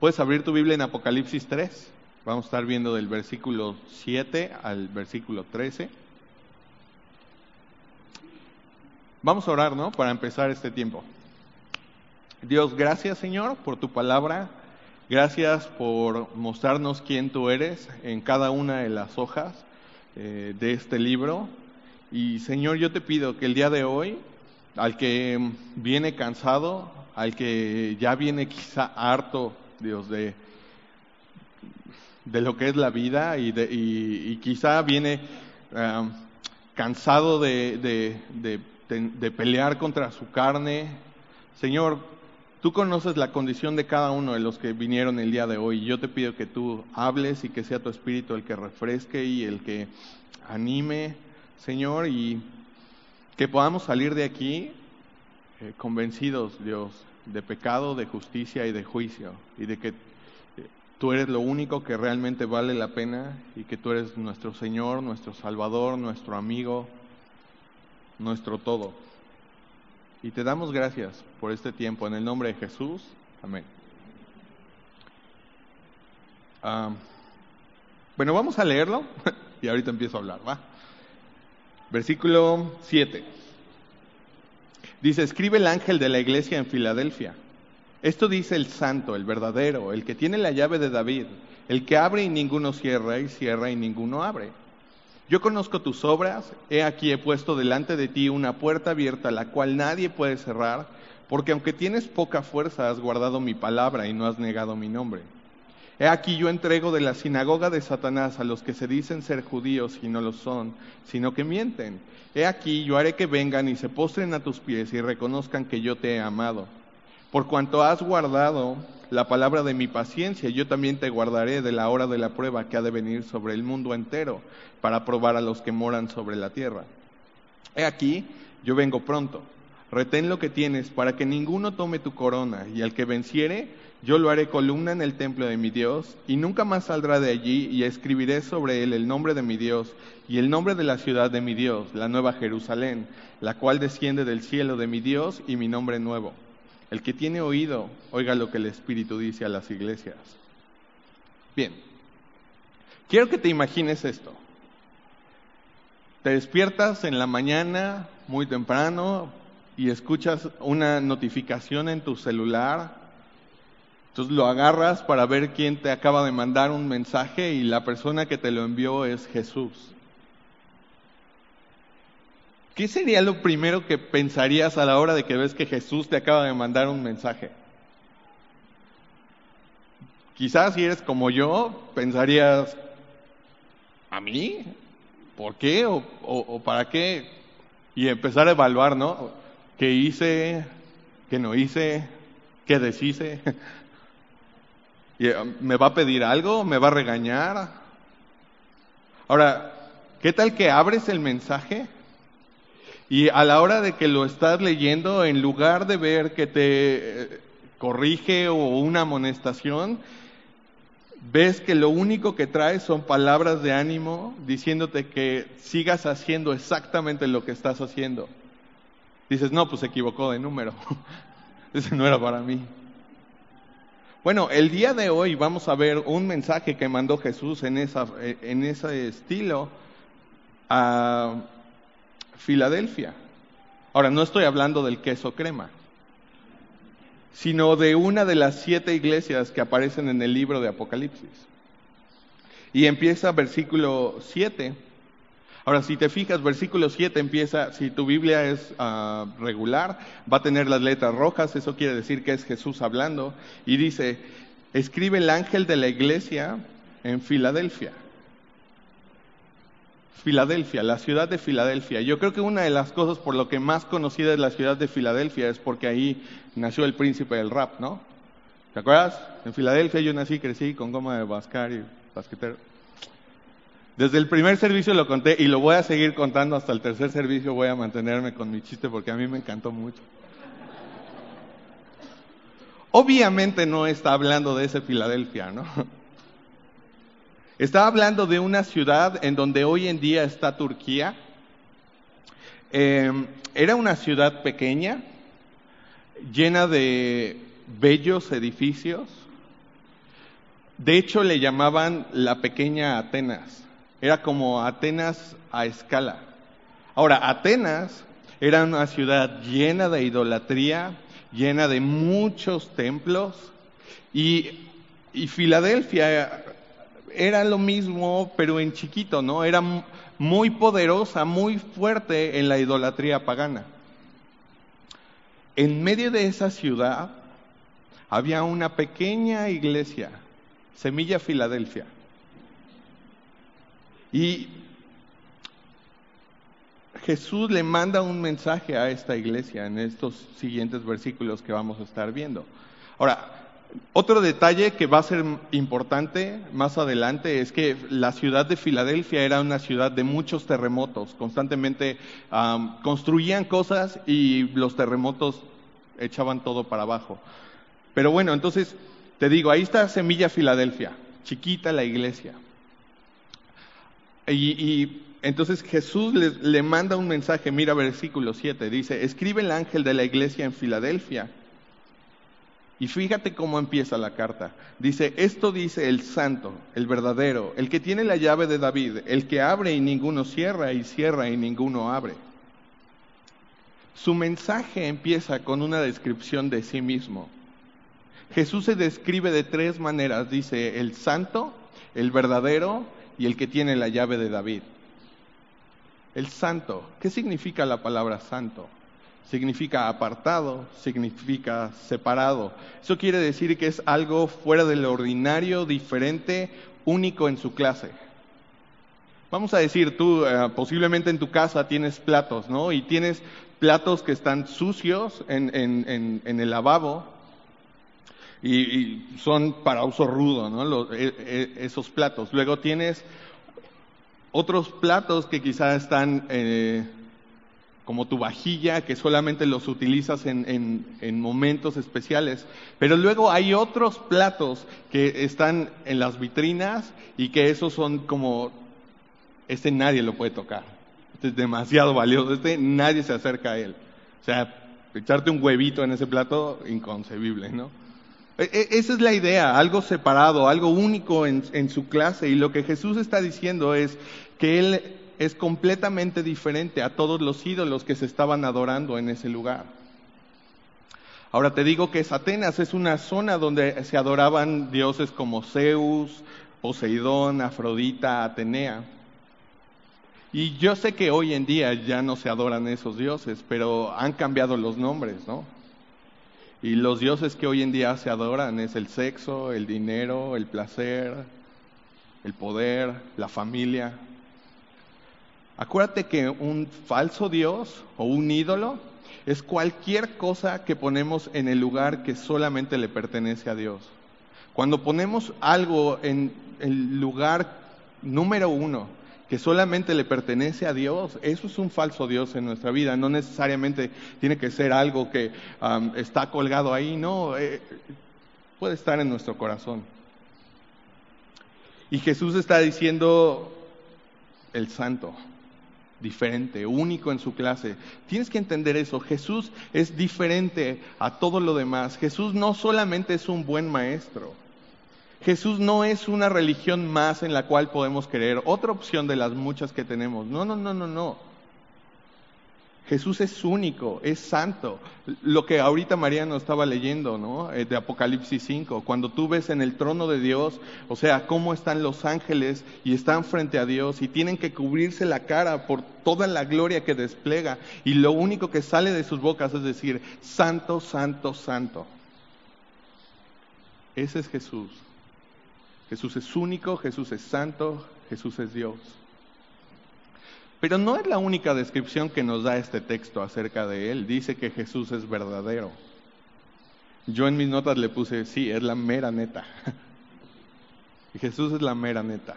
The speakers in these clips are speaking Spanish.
Puedes abrir tu Biblia en Apocalipsis 3. Vamos a estar viendo del versículo 7 al versículo 13. Vamos a orar, ¿no? Para empezar este tiempo. Dios, gracias Señor por tu palabra. Gracias por mostrarnos quién tú eres en cada una de las hojas eh, de este libro. Y Señor, yo te pido que el día de hoy, al que viene cansado, al que ya viene quizá harto, Dios, de, de lo que es la vida y, de, y, quizá viene cansado de, de, de pelear contra su carne. Señor, tú conoces la condición de cada uno de los que vinieron el día de hoy. Yo te pido que tú hables y que sea tu espíritu el que refresque y el que anime, Señor, y que podamos salir de aquí eh, convencidos, Dios, de pecado, de justicia y de juicio, y de que Tú eres lo único que realmente vale la pena y que tú eres nuestro Señor, nuestro Salvador, nuestro amigo, nuestro todo. Y te damos gracias por este tiempo. En el nombre de Jesús. Amén. Ah, bueno, vamos a leerlo y ahorita empiezo a hablar, ¿va? Versículo 7. Dice, escribe el ángel de la iglesia en Filadelfia. Esto dice el santo, el verdadero, el que tiene la llave de David, el que abre y ninguno cierra, y cierra y ninguno abre. Yo conozco tus obras, he aquí he puesto delante de ti una puerta abierta, la cual nadie puede cerrar, porque aunque tienes poca fuerza, has guardado mi palabra y no has negado mi nombre. He aquí yo entrego de la sinagoga de Satanás a los que se dicen ser judíos y no lo son, sino que mienten. He aquí yo haré que vengan y se postren a tus pies y reconozcan que yo te he amado. Por cuanto has guardado la palabra de mi paciencia, yo también te guardaré de la hora de la prueba que ha de venir sobre el mundo entero para probar a los que moran sobre la tierra. He aquí, yo vengo pronto. Retén lo que tienes para que ninguno tome tu corona, y al que venciere, yo lo haré columna en el templo de mi Dios, y nunca más saldrá de allí, y escribiré sobre él el nombre de mi Dios, y el nombre de la ciudad de mi Dios, la nueva Jerusalén, la cual desciende del cielo de mi Dios, y mi nombre nuevo el que tiene oído, oiga lo que el Espíritu dice a las iglesias. Bien, quiero que te imagines esto. Te despiertas en la mañana muy temprano y escuchas una notificación en tu celular. Entonces lo agarras para ver quién te acaba de mandar un mensaje y la persona que te lo envió es Jesús. ¿qué sería lo primero que pensarías a la hora de que ves que Jesús te acaba de mandar un mensaje? Quizás si eres como yo, pensarías, ¿a mí? ¿Por qué? ¿O, para qué? Y empezar a evaluar, ¿no? ¿Qué hice? ¿Qué no hice? ¿Qué deshice? Um, ¿Me va a pedir algo? ¿Me va a regañar? Ahora, ¿qué tal que abres el mensaje y a la hora de que lo estás leyendo, en lugar de ver que te eh, corrige o una amonestación, ves que lo único que trae son palabras de ánimo diciéndote que sigas haciendo exactamente lo que estás haciendo. Dices, no, pues se equivocó de número. Ese no era para mí. Bueno, el día de hoy vamos a ver un mensaje que mandó Jesús en, en ese estilo a Filadelfia. Ahora, no estoy hablando del queso crema, sino de una de las siete iglesias que aparecen en el libro de Apocalipsis. Y empieza versículo 7. Ahora, si te fijas, versículo 7 empieza, si tu Biblia es ah, regular, va a tener las letras rojas, eso quiere decir que es Jesús hablando, y dice, escribe el ángel de la iglesia en Filadelfia. Filadelfia, la ciudad de Filadelfia. Yo creo que una de las cosas por lo que más conocida es la ciudad de Filadelfia es porque ahí nació el príncipe del rap, ¿no? ¿Te acuerdas? En Filadelfia yo nací, crecí con goma de bascar y basquetero. Desde el primer servicio lo conté y lo voy a seguir contando hasta el tercer servicio. Voy a mantenerme con mi chiste porque a mí me encantó mucho. Obviamente no está hablando de ese Filadelfia, ¿no? Estaba hablando de una ciudad en donde hoy en día está Turquía. Em, era una ciudad pequeña, llena de bellos edificios, De hecho, le llamaban la pequeña Atenas. Era como Atenas a escala. Ahora, Atenas era una ciudad llena de idolatría, llena de muchos templos, y, y Filadelfia era lo mismo, pero en chiquito, ¿no? Era muy poderosa, muy fuerte en la idolatría pagana. En medio de esa ciudad había una pequeña iglesia, Semilla Filadelfia. Y Jesús le manda un mensaje a esta iglesia en estos siguientes versículos que vamos a estar viendo. Ahora, otro detalle que va a ser importante más adelante es que la ciudad de Filadelfia era una ciudad de muchos terremotos. Constantemente construían cosas y los terremotos echaban todo para abajo. Pero bueno, entonces te digo, ahí está Semilla Filadelfia, chiquita la iglesia. Y, entonces Jesús le manda un mensaje, mira versículo 7, dice, escribe el ángel de la iglesia en Filadelfia y fíjate cómo empieza la carta. Dice, esto dice el santo, el verdadero, el que tiene la llave de David, el que abre y ninguno cierra y cierra y ninguno abre. Su mensaje empieza con una descripción de sí mismo. Jesús se describe de tres maneras. Dice, el santo, el verdadero y el que tiene la llave de David. El santo, ¿qué significa la palabra santo? significa apartado, significa separado. Eso quiere decir que es algo fuera del ordinario, diferente, único en su clase. Vamos a decir, tú eh, posiblemente en tu casa tienes platos, ¿no? Y tienes platos que están sucios en, el lavabo y, son para uso rudo, ¿no? E, e, esos platos. Luego tienes otros platos que quizás están... Eh, como tu vajilla, que solamente los utilizas en, en, momentos especiales. Pero luego hay otros platos que están en las vitrinas y que esos son como, este nadie lo puede tocar. Este es demasiado valioso, este nadie se acerca a él. O sea, echarte un huevito en ese plato, inconcebible, ¿no? E, e, esa es la idea, algo separado, algo único en, su clase. Y lo que Jesús está diciendo es que Él es completamente diferente a todos los ídolos que se estaban adorando en ese lugar. Ahora te digo que Atenas es una zona donde se adoraban dioses como Zeus, Poseidón, Afrodita, Atenea. Y yo sé que hoy en día ya no se adoran esos dioses, pero han cambiado los nombres, ¿no? Y los dioses que hoy en día se adoran es el sexo, el dinero, el placer, el poder, la familia. Acuérdate que un falso Dios o un ídolo es cualquier cosa que ponemos en el lugar que solamente le pertenece a Dios. Cuando ponemos algo en el lugar número uno que solamente le pertenece a Dios, eso es un falso Dios en nuestra vida. No necesariamente tiene que ser algo que está colgado ahí, no, eh, puede estar en nuestro corazón. Y Jesús está diciendo el santo diferente, único en su clase. Tienes que entender eso. Jesús es diferente a todo lo demás. Jesús no solamente es un buen maestro. Jesús no es una religión más en la cual podemos creer, otra opción de las muchas que tenemos. No, no, no, no, no. Jesús es único, es santo. Lo que ahorita María nos estaba leyendo, ¿no? Eh, de Apocalipsis 5, cuando tú ves en el trono de Dios, o sea, cómo están los ángeles y están frente a Dios y tienen que cubrirse la cara por toda la gloria que despliega y lo único que sale de sus bocas es decir, santo, santo, santo. Ese es Jesús. Jesús es único, Jesús es santo, Jesús es Dios. Pero no es la única descripción que nos da este texto acerca de él. Dice que Jesús es verdadero. Yo en mis notas le puse, sí, es la mera neta. Jesús es la mera neta.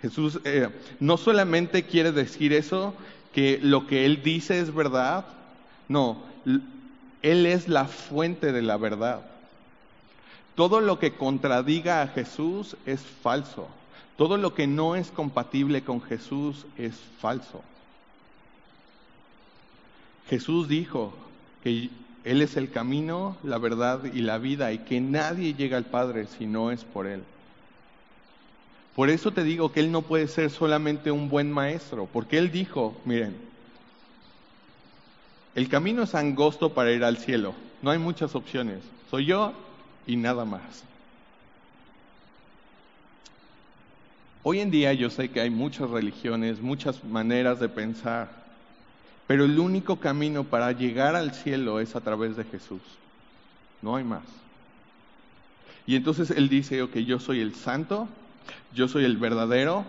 Jesús eh, no solamente quiere decir eso, que lo que Él dice es verdad, no, Él es la fuente de la verdad. Todo lo que contradiga a Jesús es falso. Todo lo que no es compatible con Jesús es falso. Jesús dijo que Él es el camino, la verdad y la vida y que nadie llega al Padre si no es por Él. Por eso te digo que Él no puede ser solamente un buen maestro, porque Él dijo, miren, el camino es angosto para ir al cielo, no hay muchas opciones, soy yo y nada más. Hoy en día yo sé que hay muchas religiones, muchas maneras de pensar, pero el único camino para llegar al cielo es a través de Jesús. No hay más. Y entonces Él dice, ok, yo soy el santo, yo soy el verdadero,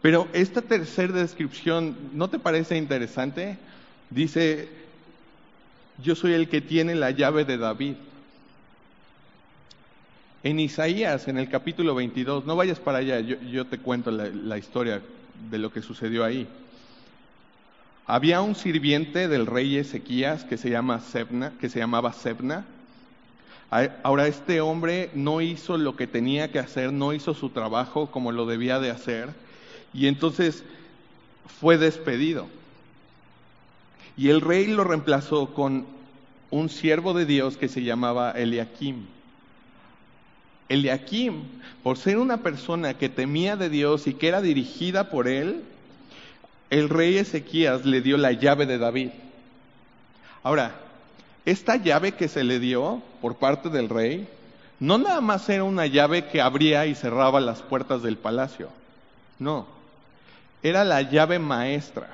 pero esta tercera descripción, ¿no te parece interesante? Dice, yo soy el que tiene la llave de David. En Isaías, en el capítulo 22, no vayas para allá, yo, te cuento la, historia de lo que sucedió ahí. Había un sirviente del rey Ezequías que se, llama Sebna, que se llamaba Sebna. Ahora este hombre no hizo lo que tenía que hacer, no hizo su trabajo como lo debía de hacer, y entonces fue despedido. Y el rey lo reemplazó con un siervo de Dios que se llamaba Eliakim. Eliakim, por ser una persona que temía de Dios y que era dirigida por él, el rey Ezequías le dio la llave de David. Ahora, esta llave que se le dio por parte del rey, no nada más era una llave que abría y cerraba las puertas del palacio, no, era la llave maestra,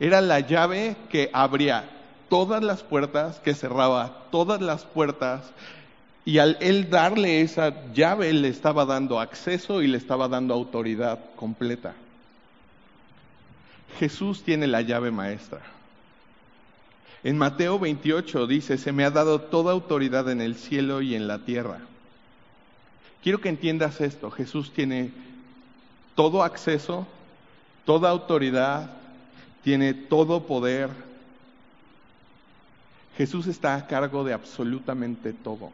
era la llave que abría todas las puertas, que cerraba todas las puertas, y al él darle esa llave, le estaba dando acceso y le estaba dando autoridad completa. Jesús tiene la llave maestra. En Mateo 28 dice, se me ha dado toda autoridad en el cielo y en la tierra. Quiero que entiendas esto, Jesús tiene todo acceso, toda autoridad, tiene todo poder. Jesús está a cargo de absolutamente todo.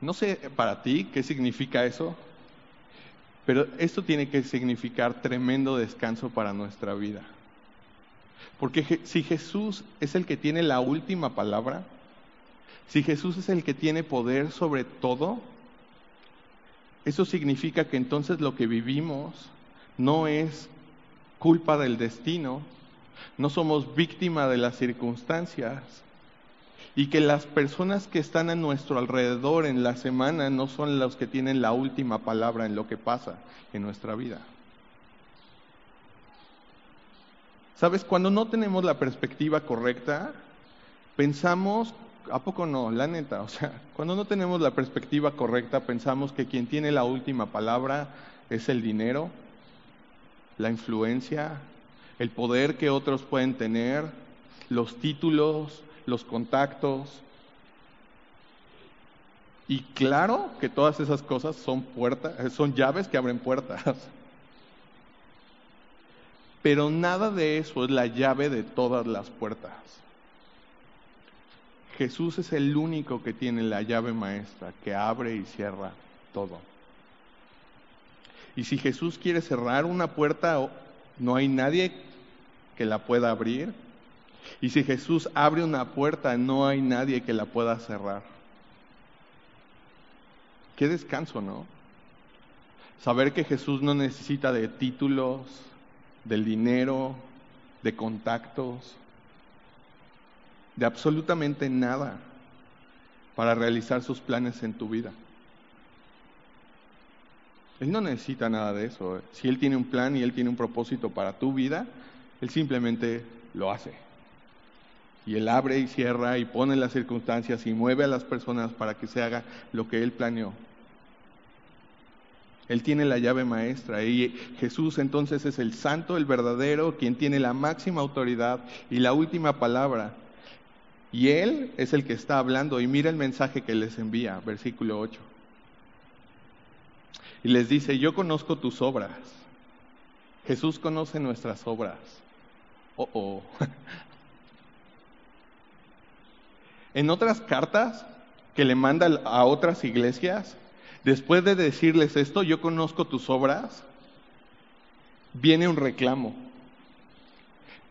No sé para ti qué significa eso, pero esto tiene que significar tremendo descanso para nuestra vida. Porque si Jesús es el que tiene la última palabra, si Jesús es el que tiene poder sobre todo, eso significa que entonces lo que vivimos no es culpa del destino, no somos víctima de las circunstancias, y que las personas que están a nuestro alrededor en la semana no son los que tienen la última palabra en lo que pasa en nuestra vida. Sabes, cuando no tenemos la perspectiva correcta, pensamos, ¿a poco no? La neta, o sea, cuando no tenemos la perspectiva correcta, pensamos que quien tiene la última palabra es el dinero, la influencia, el poder que otros pueden tener, los títulos, los contactos. Y claro que todas esas cosas son puertas, son llaves que abren puertas. Pero nada de eso es la llave de todas las puertas. Jesús es el único que tiene la llave maestra que abre y cierra todo. Y si Jesús quiere cerrar una puerta, no hay nadie que la pueda abrir. Y si Jesús abre una puerta, no hay nadie que la pueda cerrar. Qué descanso, ¿no? Saber que Jesús no necesita de títulos, del dinero, de contactos, de absolutamente nada para realizar sus planes en tu vida. Él no necesita nada de eso. Si Él tiene un plan y Él tiene un propósito para tu vida, Él simplemente lo hace. Y Él abre y cierra y pone las circunstancias y mueve a las personas para que se haga lo que Él planeó. Él tiene la llave maestra y Jesús entonces es el santo, el verdadero, quien tiene la máxima autoridad y la última palabra. Y Él es el que está hablando y mira el mensaje que les envía, versículo 8. Y les dice, yo conozco tus obras. Jesús conoce nuestras obras. Oh, oh. En otras cartas que le manda a otras iglesias, después de decirles esto, yo conozco tus obras, viene un reclamo.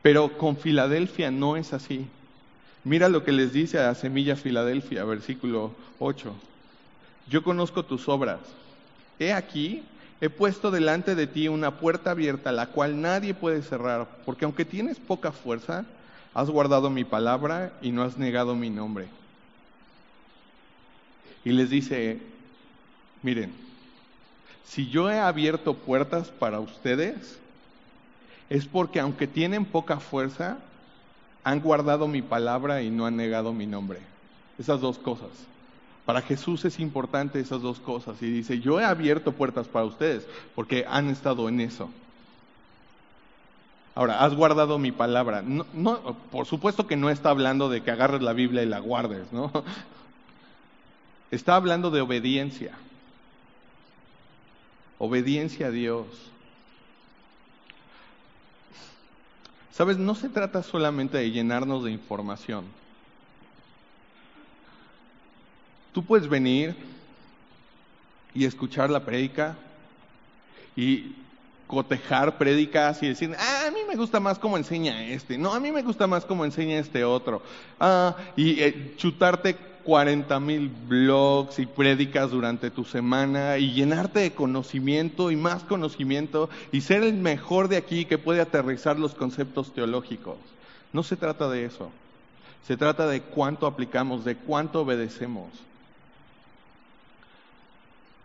Pero con Filadelfia no es así. Mira lo que les dice a Semilla Filadelfia, versículo 8. Yo conozco tus obras. He aquí, he puesto delante de ti una puerta abierta, la cual nadie puede cerrar, porque aunque tienes poca fuerza, has guardado mi palabra y no has negado mi nombre. Y les dice, miren, si yo he abierto puertas para ustedes, es porque aunque tienen poca fuerza, han guardado mi palabra y no han negado mi nombre. Esas dos cosas. Para Jesús es importante esas dos cosas. Y dice, yo he abierto puertas para ustedes porque han estado en eso. Ahora, has guardado mi palabra. No, por supuesto que no está hablando de que agarres la Biblia y la guardes, ¿no? Está hablando de obediencia. Obediencia a Dios. Sabes, no se trata solamente de llenarnos de información. Tú puedes venir y escuchar la prédica y cotejar prédicas y decir, ah, a mí me gusta más cómo enseña este, no, a mí me gusta más cómo enseña este otro, ah, y eh, chutarte 40 mil blogs y prédicas durante tu semana y llenarte de conocimiento y más conocimiento y ser el mejor de aquí que puede aterrizar los conceptos teológicos. No se trata de eso. Se trata de cuánto aplicamos, de cuánto obedecemos.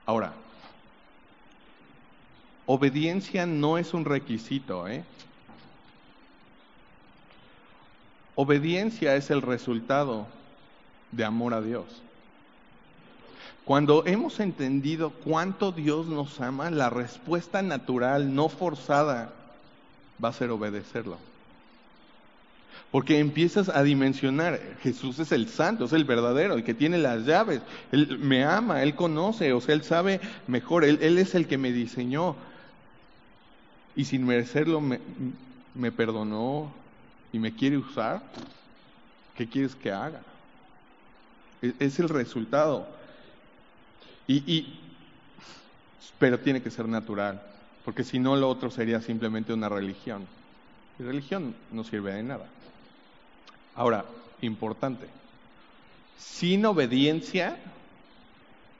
Ahora, obediencia no es un requisito, ¿eh? Obediencia es el resultado de amor a Dios. Cuando hemos entendido cuánto Dios nos ama, la respuesta natural, no forzada, va a ser obedecerlo. Porque empiezas a dimensionar, Jesús es el santo, es el verdadero, el que tiene las llaves, Él me ama, Él conoce, o sea, Él sabe mejor, Él, es el que me diseñó. Y sin merecerlo me, me perdonó y me quiere usar. ¿Qué quieres que haga? E-, es el resultado. Y, pero tiene que ser natural, porque si no lo otro sería simplemente una religión. Y religión no sirve de nada. Ahora, importante, sin obediencia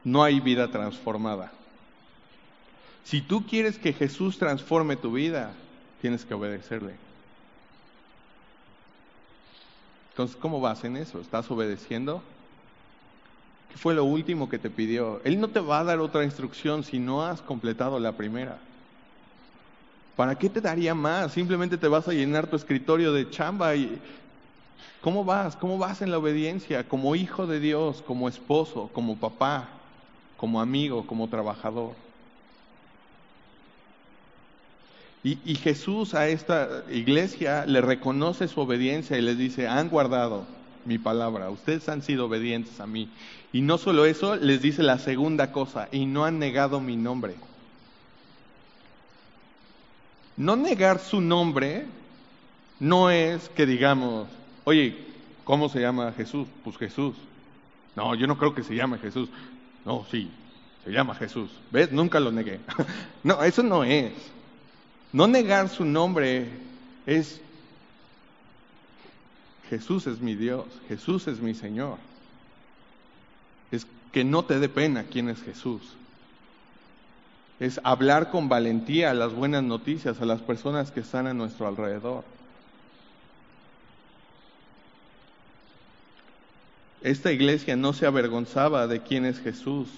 no hay vida transformada. Si tú quieres que Jesús transforme tu vida, tienes que obedecerle. Entonces, ¿cómo vas en eso? ¿Estás obedeciendo? ¿Qué fue lo último que te pidió? Él no te va a dar otra instrucción si no has completado la primera. ¿Para qué te daría más? Simplemente te vas a llenar tu escritorio de chamba y ¿cómo vas? ¿Cómo vas en la obediencia? Como hijo de Dios, como esposo, como papá, como amigo, como trabajador. Y, Jesús a esta iglesia le reconoce su obediencia y les dice, han guardado mi palabra, ustedes han sido obedientes a mí. Y no solo eso, les dice la segunda cosa, y no han negado mi nombre. No negar su nombre no es que digamos, oye, ¿cómo se llama Jesús? Pues Jesús. No, yo no creo que se llame Jesús. No, sí, se llama Jesús. ¿Ves? Nunca lo negué. no, eso no es. No negar su nombre es Jesús es mi Dios, Jesús es mi Señor. Es que no te dé pena quién es Jesús. Es hablar con valentía las buenas noticias a las personas que están a nuestro alrededor. Esta iglesia no se avergonzaba de quién es Jesús.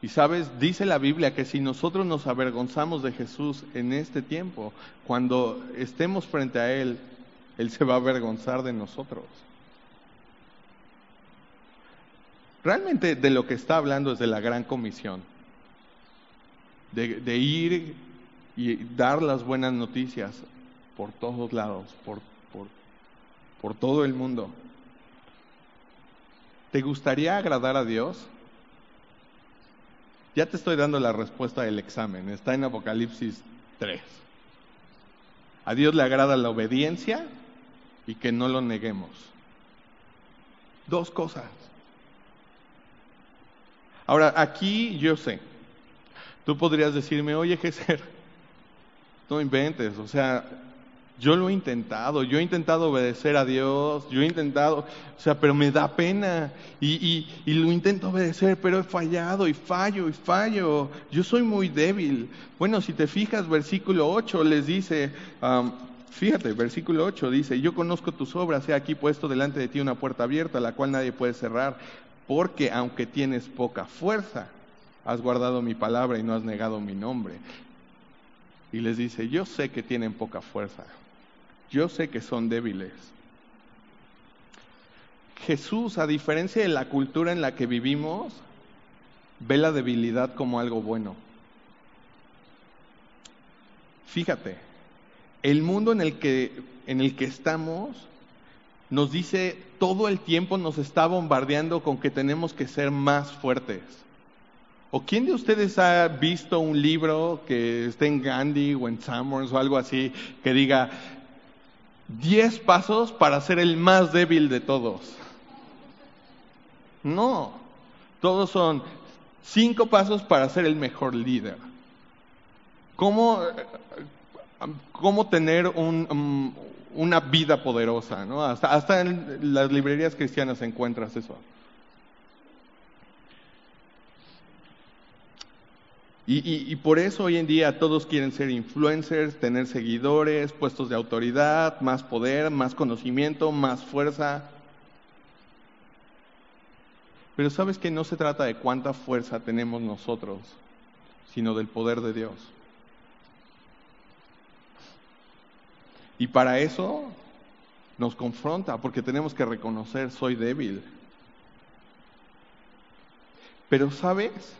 Y sabes, dice la Biblia que si nosotros nos avergonzamos de Jesús en este tiempo, cuando estemos frente a Él, él se va a avergonzar de nosotros. Realmente de lo que está hablando es de la gran comisión, de, ir y dar las buenas noticias por todos lados, por, por, por todo el mundo. ¿Te gustaría agradar a Dios? Ya te estoy dando la respuesta del examen, está en Apocalipsis 3. ¿A Dios le agrada la obediencia y que no lo neguemos. Dos cosas. Ahora, aquí yo sé, tú podrías decirme, oye, Geser, no inventes, o sea, Yo lo he intentado, yo he intentado obedecer a Dios, yo he intentado, o sea, pero me da pena y, y, y, lo intento obedecer, pero he fallado y fallo y fallo. Yo soy muy débil. Bueno, si te fijas, versículo 8 les dice, um, fíjate, versículo 8 dice, yo conozco tus obras, he aquí puesto delante de ti una puerta abierta, la cual nadie puede cerrar, porque aunque tienes poca fuerza, has guardado mi palabra y no has negado mi nombre. Y les dice, yo sé que tienen poca fuerza yo sé que son débiles. Jesús, a diferencia de la cultura en la que vivimos, ve la debilidad como algo bueno. Fíjate, el mundo en el que, en el que estamos nos dice todo el tiempo nos está bombardeando con que tenemos que ser más fuertes. ¿O quién de ustedes ha visto un libro que esté en Gandhi o en Summers o algo así que diga diez pasos para ser el más débil de todos. No, todos son cinco pasos para ser el mejor líder. ¿Cómo, cómo tener un, una vida poderosa? ¿no? Hasta, hasta en las librerías cristianas encuentras eso. Y, por eso hoy en día todos quieren ser influencers, tener seguidores, puestos de autoridad, más poder, más conocimiento, más fuerza. Pero sabes que no se trata de cuánta fuerza tenemos nosotros, sino del poder de Dios. Y para eso nos confronta, porque tenemos que reconocer, soy débil. Pero sabes,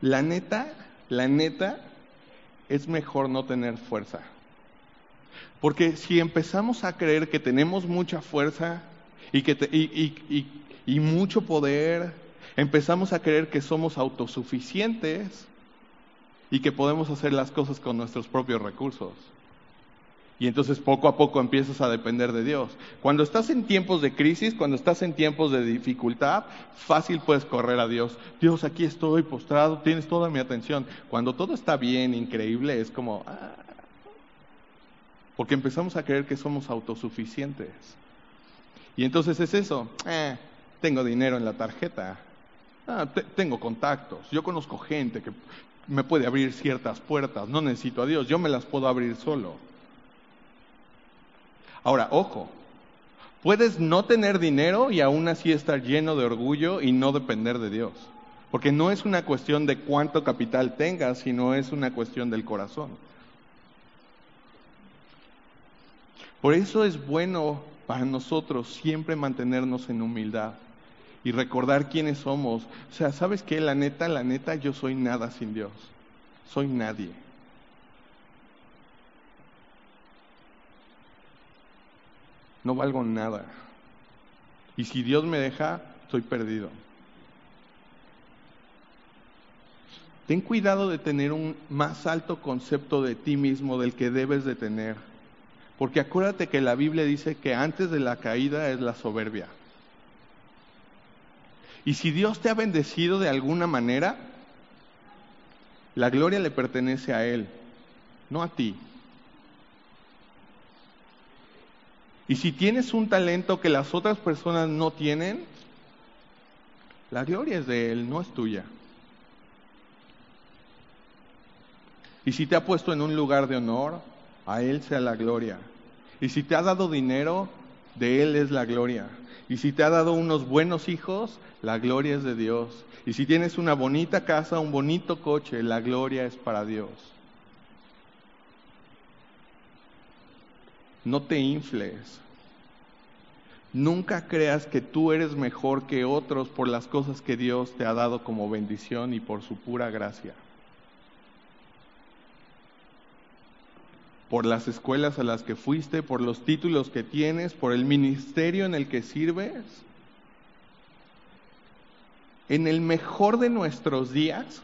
la neta, la neta, es mejor no tener fuerza. Porque si empezamos a creer que tenemos mucha fuerza y, que y, mucho poder, empezamos a creer que somos autosuficientes y que podemos hacer las cosas con nuestros propios recursos. Y entonces poco a poco empiezas a depender de Dios. Cuando estás en tiempos de crisis, cuando estás en tiempos de dificultad, fácil puedes correr a Dios. Dios, aquí estoy postrado, tienes toda mi atención. Cuando todo está bien, increíble, es como... Ah, porque empezamos a creer que somos autosuficientes. Y entonces es eso. Eh, tengo dinero en la tarjeta. Ah, tengo contactos. Yo conozco gente que me puede abrir ciertas puertas. No necesito a Dios. Yo me las puedo abrir solo. Ahora, ojo, puedes no tener dinero y aún así estar lleno de orgullo y no depender de Dios. Porque no es una cuestión de cuánto capital tengas, sino es una cuestión del corazón. Por eso es bueno para nosotros siempre mantenernos en humildad y recordar quiénes somos. O sea, ¿sabes qué? La neta, la neta, yo soy nada sin Dios. Soy nadie. No valgo nada. Y si Dios me deja, estoy perdido. Ten cuidado de tener un más alto concepto de ti mismo del que debes de tener. Porque acuérdate que la Biblia dice que antes de la caída es la soberbia. Y si Dios te ha bendecido de alguna manera, la gloria le pertenece a Él, no a ti. Y si tienes un talento que las otras personas no tienen, la gloria es de Él, no es tuya. Y si te ha puesto en un lugar de honor, a Él sea la gloria. Y si te ha dado dinero, de Él es la gloria. Y si te ha dado unos buenos hijos, la gloria es de Dios. Y si tienes una bonita casa, un bonito coche, la gloria es para Dios. No te infles. Nunca creas que tú eres mejor que otros por las cosas que Dios te ha dado como bendición y por su pura gracia. Por las escuelas a las que fuiste, por los títulos que tienes, por el ministerio en el que sirves. En el mejor de nuestros días,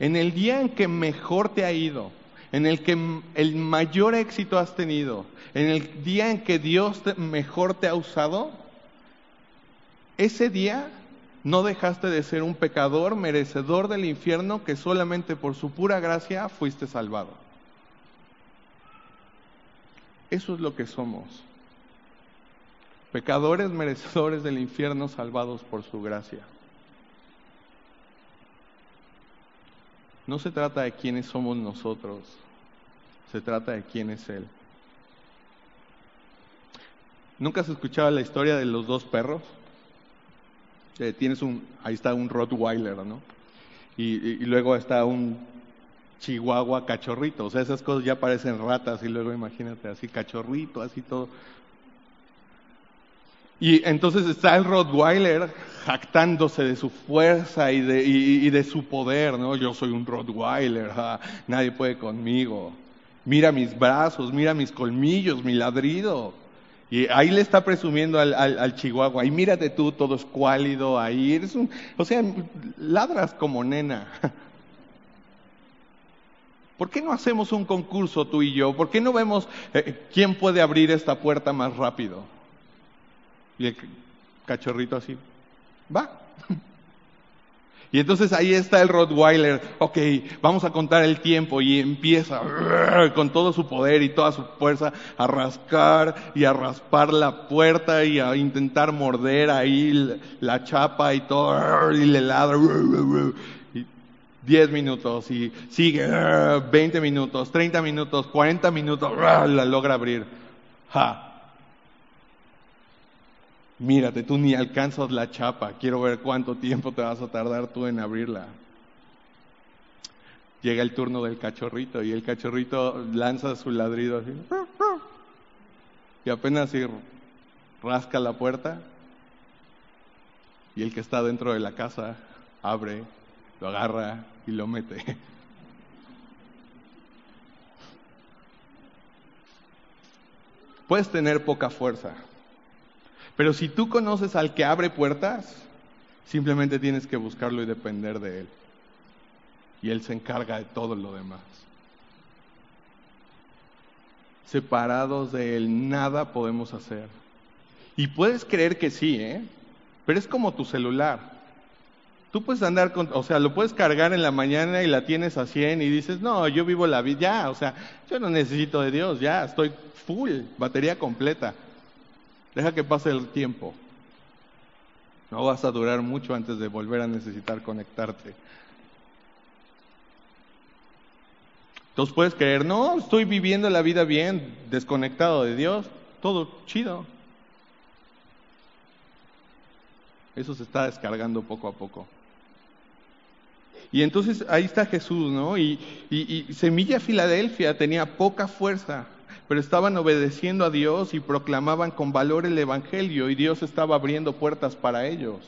en el día en que mejor te ha ido, en el que el mayor éxito has tenido, en el día en que Dios mejor te ha usado, ese día no dejaste de ser un pecador merecedor del infierno que solamente por su pura gracia fuiste salvado. Eso es lo que somos. Pecadores merecedores del infierno salvados por su gracia. No se trata de quiénes somos nosotros, se trata de quién es Él. ¿Nunca has escuchado la historia de los dos perros? Eh, tienes un, ahí está un Rottweiler, ¿no? Y, luego está un Chihuahua cachorrito. O sea, esas cosas ya parecen ratas y luego imagínate así cachorrito, así todo. Y entonces está el Rottweiler jactándose de su fuerza y de, y, de su poder, ¿no? Yo soy un Rottweiler, nadie puede conmigo. Mira mis brazos, mira mis colmillos, mi ladrido. Y ahí le está presumiendo al, Chihuahua, ahí mírate tú, todo escuálido, ahí eres un, o sea, ladras como nena. ¿Por qué no hacemos un concurso tú y yo? ¿Por qué no vemos eh, quién puede abrir esta puerta más rápido? Y el cachorrito así, va. Y entonces ahí está el Rottweiler, ok, vamos a contar el tiempo y empieza con todo su poder y toda su fuerza a rascar y a raspar la puerta y a intentar morder ahí la chapa y todo, y le ladra. Diez minutos y sigue, veinte minutos, treinta minutos, cuarenta minutos, la logra abrir. Ja, mírate, tú ni alcanzas la chapa, quiero ver cuánto tiempo te vas a tardar tú en abrirla. Llega el turno del cachorrito y el cachorrito lanza su ladrido así. Y apenas si rasca la puerta y el que está dentro de la casa abre, lo agarra y lo mete. Puedes tener poca fuerza, pero si tú conoces al que abre puertas, simplemente tienes que buscarlo y depender de él. Y él se encarga de todo lo demás. Separados de él, nada podemos hacer. Y puedes creer que sí, ¿eh? Pero es como tu celular. Tú puedes andar con, o sea, lo puedes cargar en la mañana y la tienes a 100 y dices, no, yo vivo la vida, ya, o sea, yo no necesito de Dios, ya, estoy full, batería completa. Deja que pase el tiempo. No vas a durar mucho antes de volver a necesitar conectarte. Entonces puedes creer, no, estoy viviendo la vida bien, desconectado de Dios, todo chido. Eso se está descargando poco a poco. Y entonces ahí está Jesús, ¿no? Y, y Semilla Filadelfia tenía poca fuerza, pero estaban obedeciendo a Dios y proclamaban con valor el Evangelio y Dios estaba abriendo puertas para ellos.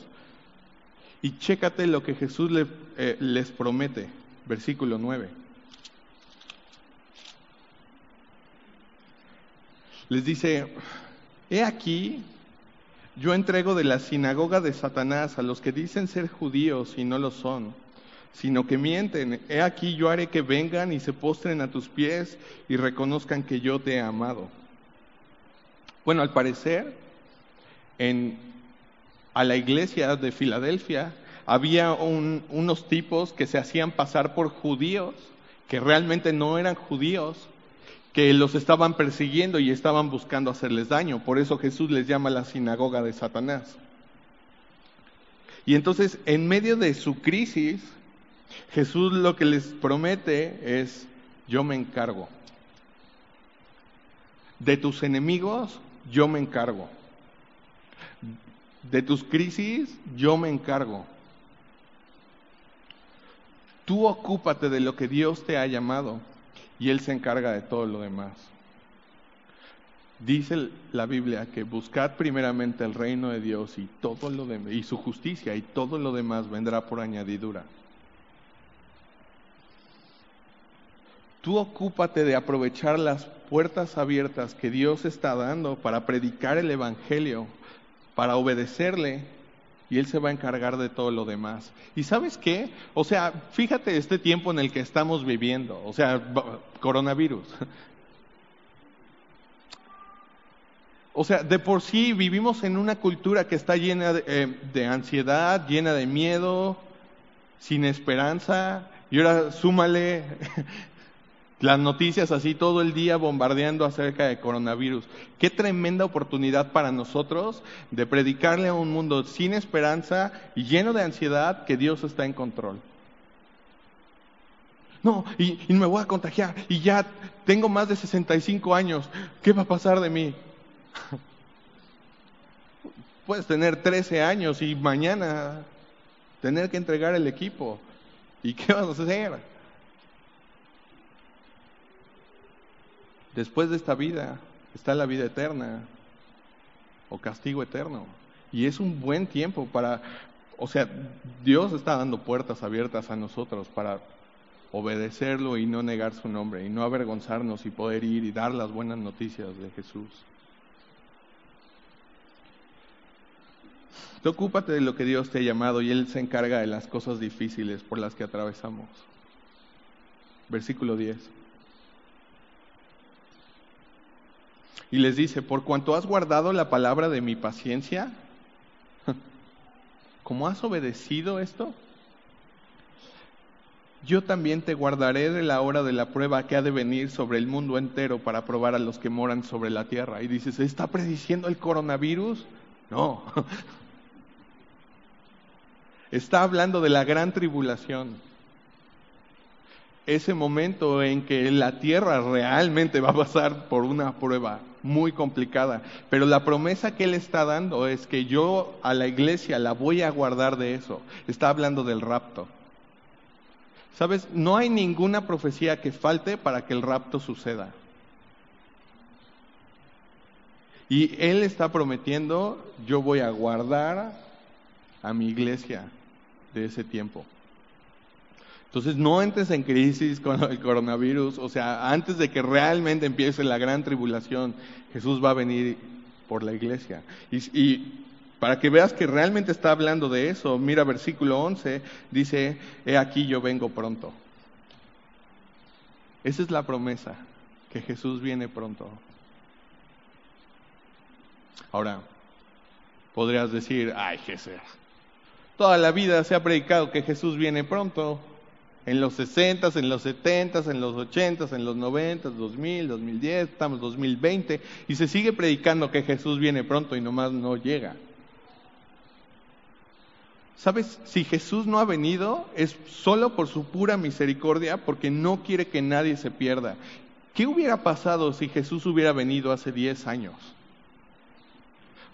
Y chécate lo que Jesús eh, les promete, versículo 9. Les dice, he aquí, yo entrego de la sinagoga de Satanás a los que dicen ser judíos y no lo son sino que mienten. He aquí yo haré que vengan y se postren a tus pies y reconozcan que yo te he amado. Bueno, al parecer, en, a la iglesia de Filadelfia había unos tipos que se hacían pasar por judíos, que realmente no eran judíos, que los estaban persiguiendo y estaban buscando hacerles daño. Por eso Jesús les llama la sinagoga de Satanás. Y entonces, en medio de su crisis, Jesús lo que les promete es, yo me encargo. De tus enemigos, yo me encargo. De tus crisis, yo me encargo. Tú ocúpate de lo que Dios te ha llamado y Él se encarga de todo lo demás. Dice la Biblia que buscad primeramente el reino de Dios y todo lo y su justicia y todo lo demás vendrá por añadidura. Tú ocúpate de aprovechar las puertas abiertas que Dios está dando para predicar el Evangelio, para obedecerle, y Él se va a encargar de todo lo demás. ¿Y sabes qué? O sea, fíjate este tiempo en el que estamos viviendo, o sea, coronavirus. O sea, de por sí vivimos en una cultura que está llena de, eh, de ansiedad, llena de miedo, sin esperanza, y ahora súmale Las noticias así todo el día bombardeando acerca de coronavirus. Qué tremenda oportunidad para nosotros de predicarle a un mundo sin esperanza y lleno de ansiedad que Dios está en control. No, y, me voy a contagiar y ya tengo más de 65 años. ¿Qué va a pasar de mí? Puedes tener 13 años y mañana tener que entregar el equipo. ¿Y qué vas a hacer? Después de esta vida está la vida eterna o castigo eterno. Y es un buen tiempo para, o sea, Dios está dando puertas abiertas a nosotros para obedecerlo y no negar su nombre y no avergonzarnos y poder ir y dar las buenas noticias de Jesús. Tú ocúpate de lo que Dios te ha llamado y Él se encarga de las cosas difíciles por las que atravesamos. Versículo 10. Y les dice, por cuanto has guardado la palabra de mi paciencia, ¿cómo has obedecido esto? Yo también te guardaré de la hora de la prueba que ha de venir sobre el mundo entero para probar a los que moran sobre la tierra. Y dices, ¿está prediciendo el coronavirus? No. Está hablando de la gran tribulación. Ese momento en que la tierra realmente va a pasar por una prueba muy complicada. Pero la promesa que él está dando es que yo a la iglesia la voy a guardar de eso. Está hablando del rapto. Sabes, no hay ninguna profecía que falte para que el rapto suceda. Y él está prometiendo, yo voy a guardar a mi iglesia de ese tiempo. Entonces no entres en crisis con el coronavirus, o sea, antes de que realmente empiece la gran tribulación, Jesús va a venir por la iglesia. Y, y, para que veas que realmente está hablando de eso, mira versículo 11, dice, he aquí yo vengo pronto. Esa es la promesa, que Jesús viene pronto. Ahora, podrías decir, ay Jesús, Toda la vida se ha predicado que Jesús viene pronto. En los 60, en los 70, en los 80, en los 90, 2000, 2010, estamos 2020 y se sigue predicando que Jesús viene pronto y nomás no llega. ¿Sabes? Si Jesús no ha venido es solo por su pura misericordia porque no quiere que nadie se pierda. ¿Qué hubiera pasado si Jesús hubiera venido hace 10 años?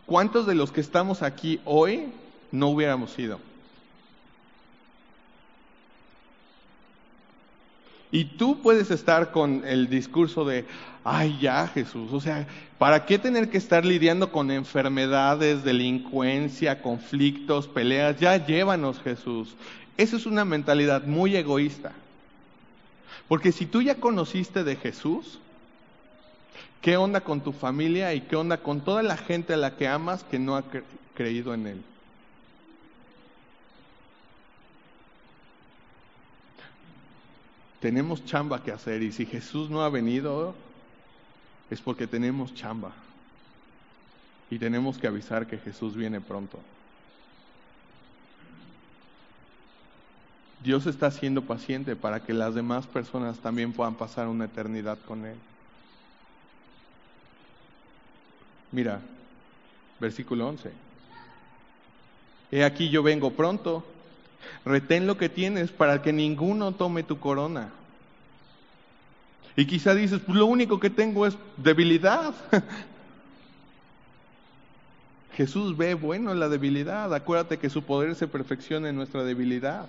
¿Cuántos de los que estamos aquí hoy no hubiéramos ido. Y tú puedes estar con el discurso de, ay ya Jesús, o sea, ¿para qué tener que estar lidiando con enfermedades, delincuencia, conflictos, peleas? Ya llévanos Jesús. Esa es una mentalidad muy egoísta. Porque si tú ya conociste de Jesús, ¿qué onda con tu familia y qué onda con toda la gente a la que amas que no ha creído en Él? Tenemos chamba que hacer y si Jesús no ha venido es porque tenemos chamba y tenemos que avisar que Jesús viene pronto. Dios está siendo paciente para que las demás personas también puedan pasar una eternidad con Él. Mira, versículo 11. He aquí yo vengo pronto Retén lo que tienes para que ninguno tome tu corona. Y quizá dices, pues lo único que tengo es debilidad. Jesús ve bueno la debilidad. Acuérdate que su poder se perfecciona en nuestra debilidad.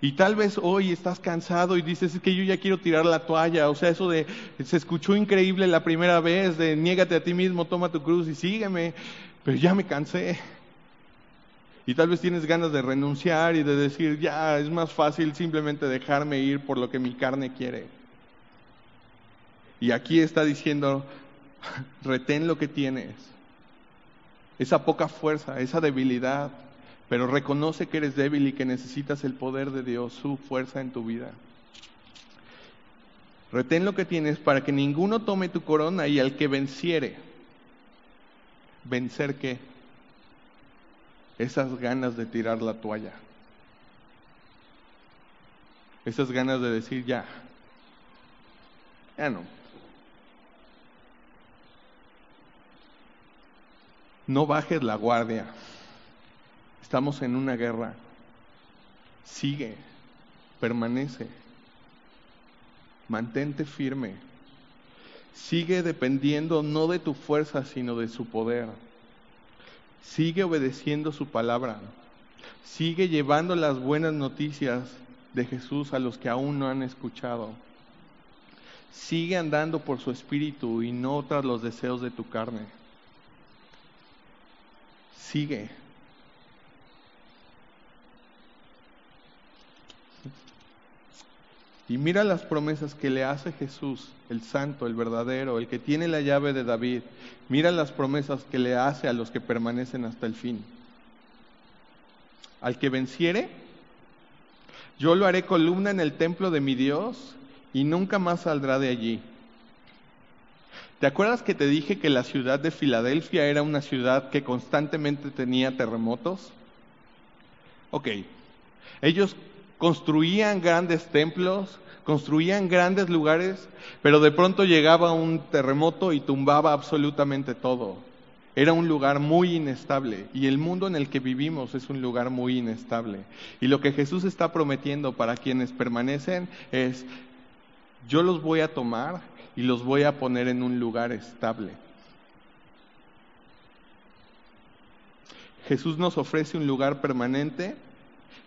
Y tal vez hoy estás cansado y dices, es que yo ya quiero tirar la toalla. O sea, eso de, se escuchó increíble la primera vez, de niégate a ti mismo, toma tu cruz y sígueme. Pero ya me cansé. Y tal vez tienes ganas de renunciar y de decir, ya, es más fácil simplemente dejarme ir por lo que mi carne quiere. Y aquí está diciendo, retén lo que tienes, esa poca fuerza, esa debilidad, pero reconoce que eres débil y que necesitas el poder de Dios, su fuerza en tu vida. Retén lo que tienes para que ninguno tome tu corona y al que venciere, vencer qué? Esas ganas de tirar la toalla, esas ganas de decir ya, Ya no. No bajes la guardia. Estamos en una guerra. Sigue, permanece, mantente firme. Sigue dependiendo no de tu fuerza, sino de su poder. Sigue obedeciendo su palabra. Sigue llevando las buenas noticias de Jesús a los que aún no han escuchado. Sigue andando por su espíritu y no tras los deseos de tu carne. Sigue. Y mira las promesas que le hace Jesús, el santo, el verdadero, el que tiene la llave de David. Mira las promesas que le hace a los que permanecen hasta el fin. Al que venciere, yo lo haré columna en el templo de mi Dios y nunca más saldrá de allí. ¿Te acuerdas que te dije que la ciudad de Filadelfia era una ciudad que constantemente tenía terremotos? Ok, ellos construían grandes templos, construían grandes lugares, pero de pronto llegaba un terremoto y tumbaba absolutamente todo. Era un lugar muy inestable y el mundo en el que vivimos es un lugar muy inestable. Y lo que Jesús está prometiendo para quienes permanecen es, yo los voy a tomar y los voy a poner en un lugar estable. Jesús nos ofrece un lugar permanente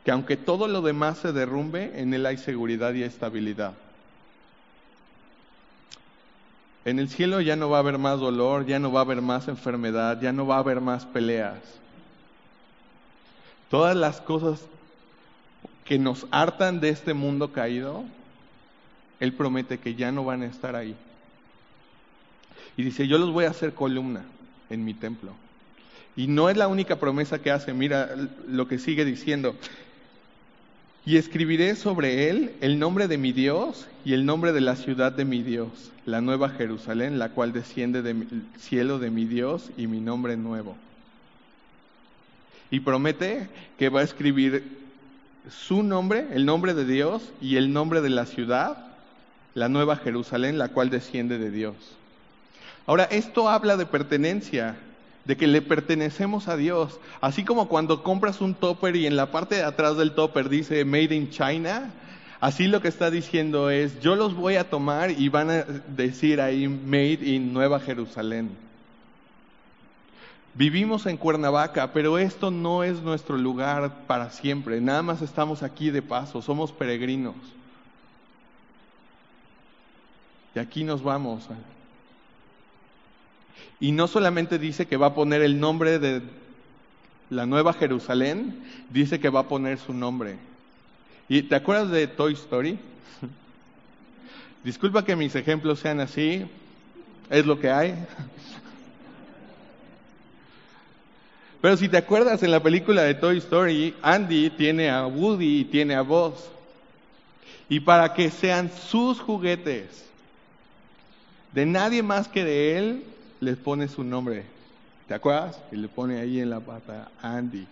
que aunque todo lo demás se derrumbe, en él hay seguridad y estabilidad. En el cielo ya no va a haber más dolor, ya no va a haber más enfermedad, ya no va a haber más peleas. Todas las cosas que nos hartan de este mundo caído, Él promete que ya no van a estar ahí. Y dice, yo los voy a hacer columna en mi templo. Y no es la única promesa que hace, mira lo que sigue diciendo. Y escribiré sobre él el nombre de mi Dios y el nombre de la ciudad de mi Dios, la nueva Jerusalén, la cual desciende del cielo de mi Dios y mi nombre nuevo. Y promete que va a escribir su nombre, el nombre de Dios y el nombre de la ciudad, la nueva Jerusalén, la cual desciende de Dios. Ahora, esto habla de pertenencia, de que le pertenecemos a Dios. Así como cuando compras un topper y en la parte de atrás del topper dice Made in China, así lo que está diciendo es, yo los voy a tomar y van a decir ahí Made in Nueva Jerusalén. Vivimos en Cuernavaca, pero esto no es nuestro lugar para siempre. Nada más estamos aquí de paso, somos peregrinos. Y aquí nos vamos. Y no solamente dice que va a poner el nombre de la Nueva Jerusalén, dice que va a poner su nombre. ¿Y te acuerdas de Toy Story? Disculpa que mis ejemplos sean así, es lo que hay. Pero si te acuerdas en la película de Toy Story, Andy tiene a Woody y tiene a Buzz. Y para que sean sus juguetes, de nadie más que de él, les pone su nombre. ¿Te acuerdas? Y le pone ahí en la pata Andy.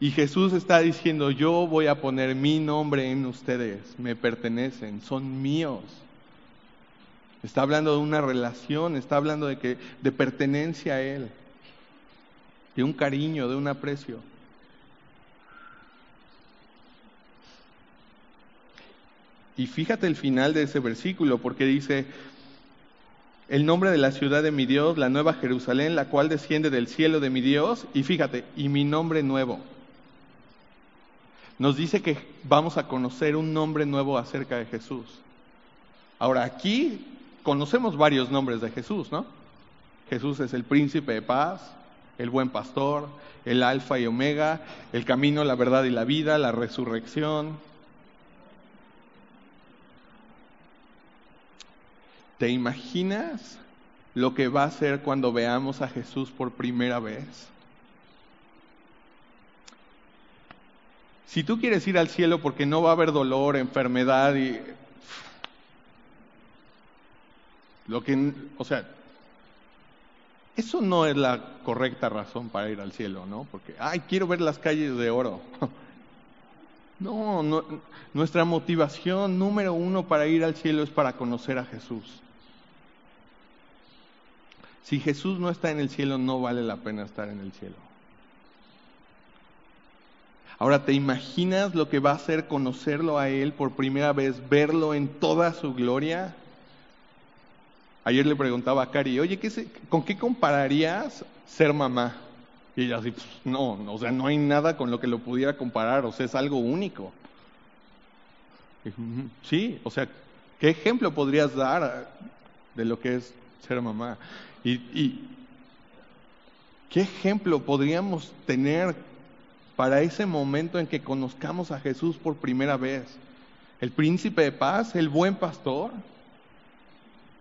Y Jesús está diciendo, yo voy a poner mi nombre en ustedes, me pertenecen, son míos. Está hablando de una relación, está hablando de que de pertenencia a él, de un cariño, de un aprecio. Y fíjate el final de ese versículo, porque dice, el nombre de la ciudad de mi Dios, la nueva Jerusalén, la cual desciende del cielo de mi Dios, y fíjate, y mi nombre nuevo. Nos dice que vamos a conocer un nombre nuevo acerca de Jesús. Ahora, aquí conocemos varios nombres de Jesús, ¿no? Jesús es el príncipe de paz, el buen pastor, el alfa y omega, el camino, la verdad y la vida, la resurrección, ¿Te imaginas lo que va a ser cuando veamos a Jesús por primera vez? Si tú quieres ir al cielo porque no va a haber dolor, enfermedad y lo que, o sea, eso no es la correcta razón para ir al cielo, ¿no? Porque, ay, quiero ver las calles de oro. No, no, nuestra motivación número uno para ir al cielo es para conocer a Jesús. Si Jesús no está en el cielo, no vale la pena estar en el cielo. Ahora, ¿te imaginas lo que va a ser conocerlo a Él por primera vez, verlo en toda su gloria? Ayer le preguntaba a Cari, oye, ¿con qué compararías ser mamá? Y ella así, pues, no, o sea, no hay nada con lo que lo pudiera comparar, o sea, es algo único. Sí, o sea, ¿qué ejemplo podrías dar de lo que es ser mamá? Y, ¿qué ejemplo podríamos tener para ese momento en que conozcamos a Jesús por primera vez? El príncipe de paz, el buen pastor.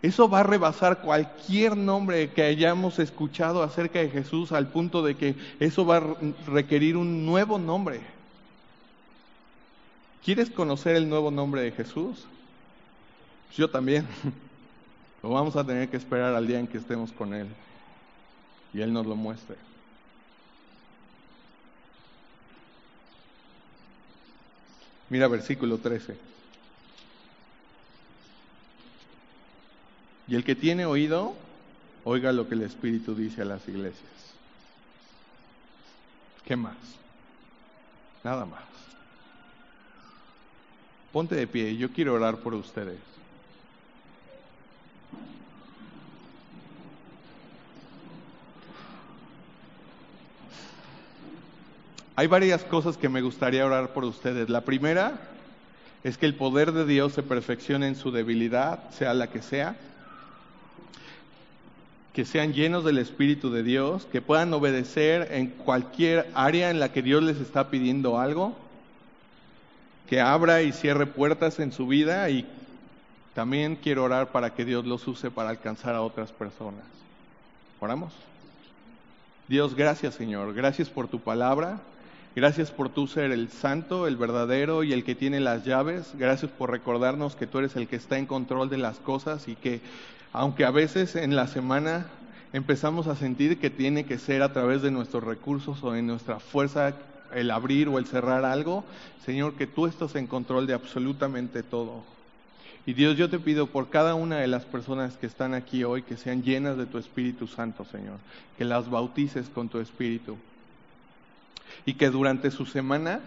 Eso va a rebasar cualquier nombre que hayamos escuchado acerca de Jesús al punto de que eso va a requerir un nuevo nombre. ¿Quieres conocer el nuevo nombre de Jesús? Yo también. Lo vamos a tener que esperar al día en que estemos con Él y Él nos lo muestre. Mira versículo 13. Y el que tiene oído, oiga lo que el Espíritu dice a las iglesias. ¿Qué más? Nada más. Ponte de pie, yo quiero orar por ustedes. Hay varias cosas que me gustaría orar por ustedes. La primera es que el poder de Dios se perfeccione en su debilidad, sea la que sea que sean llenos del Espíritu de Dios, que puedan obedecer en cualquier área en la que Dios les está pidiendo algo, que abra y cierre puertas en su vida y también quiero orar para que Dios los use para alcanzar a otras personas. ¿Oramos? Dios, gracias Señor, gracias por tu palabra, gracias por tu ser el santo, el verdadero y el que tiene las llaves, gracias por recordarnos que tú eres el que está en control de las cosas y que aunque a veces en la semana empezamos a sentir que tiene que ser a través de nuestros recursos o de nuestra fuerza el abrir o el cerrar algo, Señor, que tú estás en control de absolutamente todo. Y Dios, yo te pido por cada una de las personas que están aquí hoy que sean llenas de tu Espíritu Santo, Señor, que las bautices con tu Espíritu. Y que durante su semana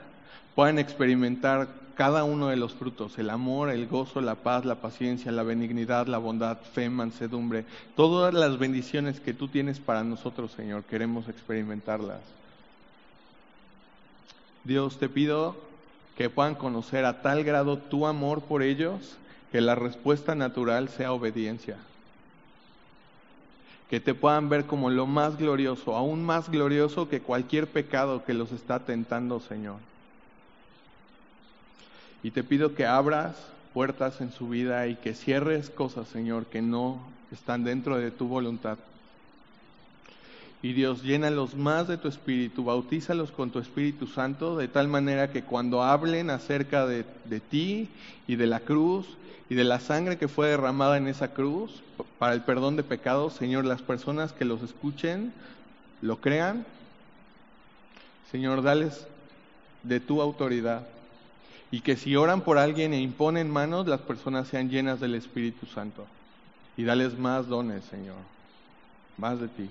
puedan experimentar cada uno de los frutos, el amor, el gozo, la paz, la paciencia, la benignidad, la bondad, fe, mansedumbre, todas las bendiciones que tú tienes para nosotros, Señor, queremos experimentarlas. Dios, te pido que puedan conocer a tal grado tu amor por ellos que la respuesta natural sea obediencia. Que te puedan ver como lo más glorioso, aún más glorioso que cualquier pecado que los está tentando, Señor. Y te pido que abras puertas en su vida y que cierres cosas, Señor, que no están dentro de tu voluntad. Y Dios, llénalos más de tu Espíritu, bautízalos con tu Espíritu Santo, de tal manera que cuando hablen acerca de, de, ti y de la cruz y de la sangre que fue derramada en esa cruz para el perdón de pecados, Señor, las personas que los escuchen lo crean. Señor, dales de tu autoridad y que si oran por alguien e imponen manos, las personas sean llenas del Espíritu Santo. Y dales más dones, Señor, más de ti.